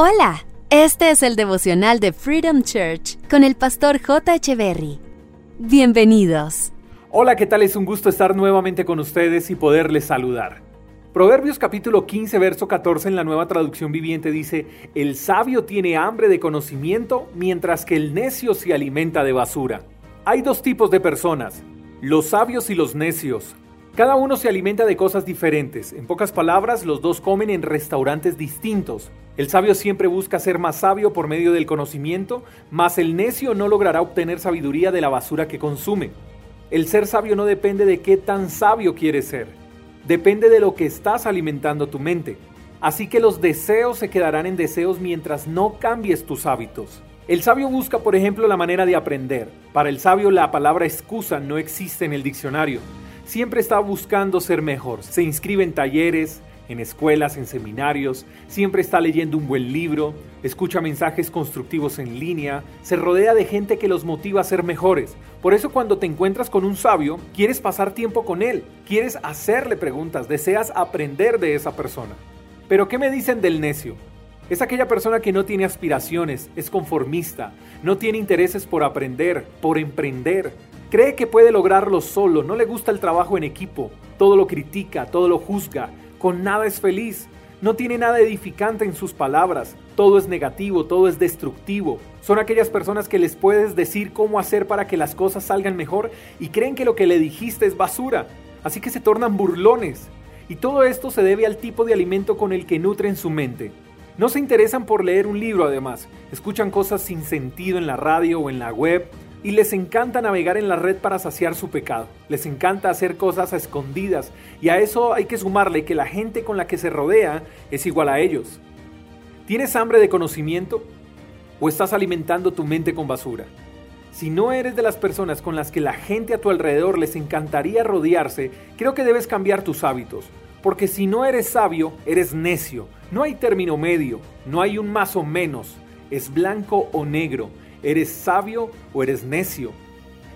Hola, este es el devocional de Freedom Church con el pastor J. Berry. Bienvenidos. Hola, ¿qué tal? Es un gusto estar nuevamente con ustedes y poderles saludar. Proverbios capítulo 15, verso 14 en la nueva traducción viviente dice, El sabio tiene hambre de conocimiento mientras que el necio se alimenta de basura. Hay dos tipos de personas, los sabios y los necios. Cada uno se alimenta de cosas diferentes. En pocas palabras, los dos comen en restaurantes distintos. El sabio siempre busca ser más sabio por medio del conocimiento, mas el necio no logrará obtener sabiduría de la basura que consume. El ser sabio no depende de qué tan sabio quieres ser, depende de lo que estás alimentando tu mente. Así que los deseos se quedarán en deseos mientras no cambies tus hábitos. El sabio busca, por ejemplo, la manera de aprender. Para el sabio la palabra excusa no existe en el diccionario siempre está buscando ser mejor. Se inscribe en talleres, en escuelas, en seminarios, siempre está leyendo un buen libro, escucha mensajes constructivos en línea, se rodea de gente que los motiva a ser mejores. Por eso cuando te encuentras con un sabio, quieres pasar tiempo con él, quieres hacerle preguntas, deseas aprender de esa persona. Pero ¿qué me dicen del necio? Es aquella persona que no tiene aspiraciones, es conformista, no tiene intereses por aprender, por emprender, Cree que puede lograrlo solo, no le gusta el trabajo en equipo, todo lo critica, todo lo juzga, con nada es feliz, no tiene nada edificante en sus palabras, todo es negativo, todo es destructivo. Son aquellas personas que les puedes decir cómo hacer para que las cosas salgan mejor y creen que lo que le dijiste es basura, así que se tornan burlones. Y todo esto se debe al tipo de alimento con el que nutren su mente. No se interesan por leer un libro además, escuchan cosas sin sentido en la radio o en la web, y les encanta navegar en la red para saciar su pecado. Les encanta hacer cosas a escondidas y a eso hay que sumarle que la gente con la que se rodea es igual a ellos. ¿Tienes hambre de conocimiento o estás alimentando tu mente con basura? Si no eres de las personas con las que la gente a tu alrededor les encantaría rodearse, creo que debes cambiar tus hábitos. Porque si no eres sabio, eres necio. No hay término medio, no hay un más o menos. Es blanco o negro ¿Eres sabio o eres necio?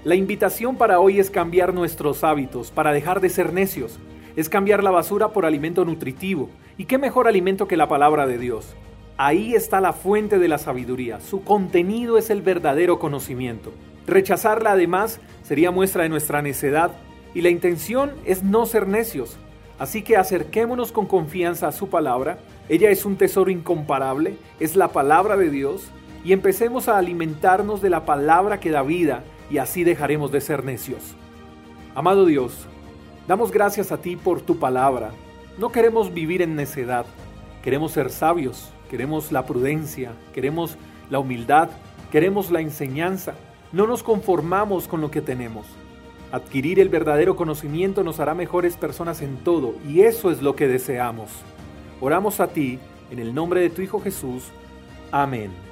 La invitación para hoy es cambiar nuestros hábitos, para dejar de ser necios. Es cambiar la basura por alimento nutritivo. ¿Y qué mejor alimento que la palabra de Dios? Ahí está la fuente de la sabiduría. Su contenido es el verdadero conocimiento. Rechazarla además sería muestra de nuestra necedad y la intención es no ser necios. Así que acerquémonos con confianza a su palabra. Ella es un tesoro incomparable, es la palabra de Dios y empecemos a alimentarnos de la palabra que da vida y así dejaremos de ser necios. Amado Dios, damos gracias a ti por tu palabra. No queremos vivir en necedad, queremos ser sabios, queremos la prudencia, queremos la humildad, queremos la enseñanza. No nos conformamos con lo que tenemos. Adquirir el verdadero conocimiento nos hará mejores personas en todo y eso es lo que deseamos. Oramos a ti en el nombre de tu Hijo Jesús. Amén.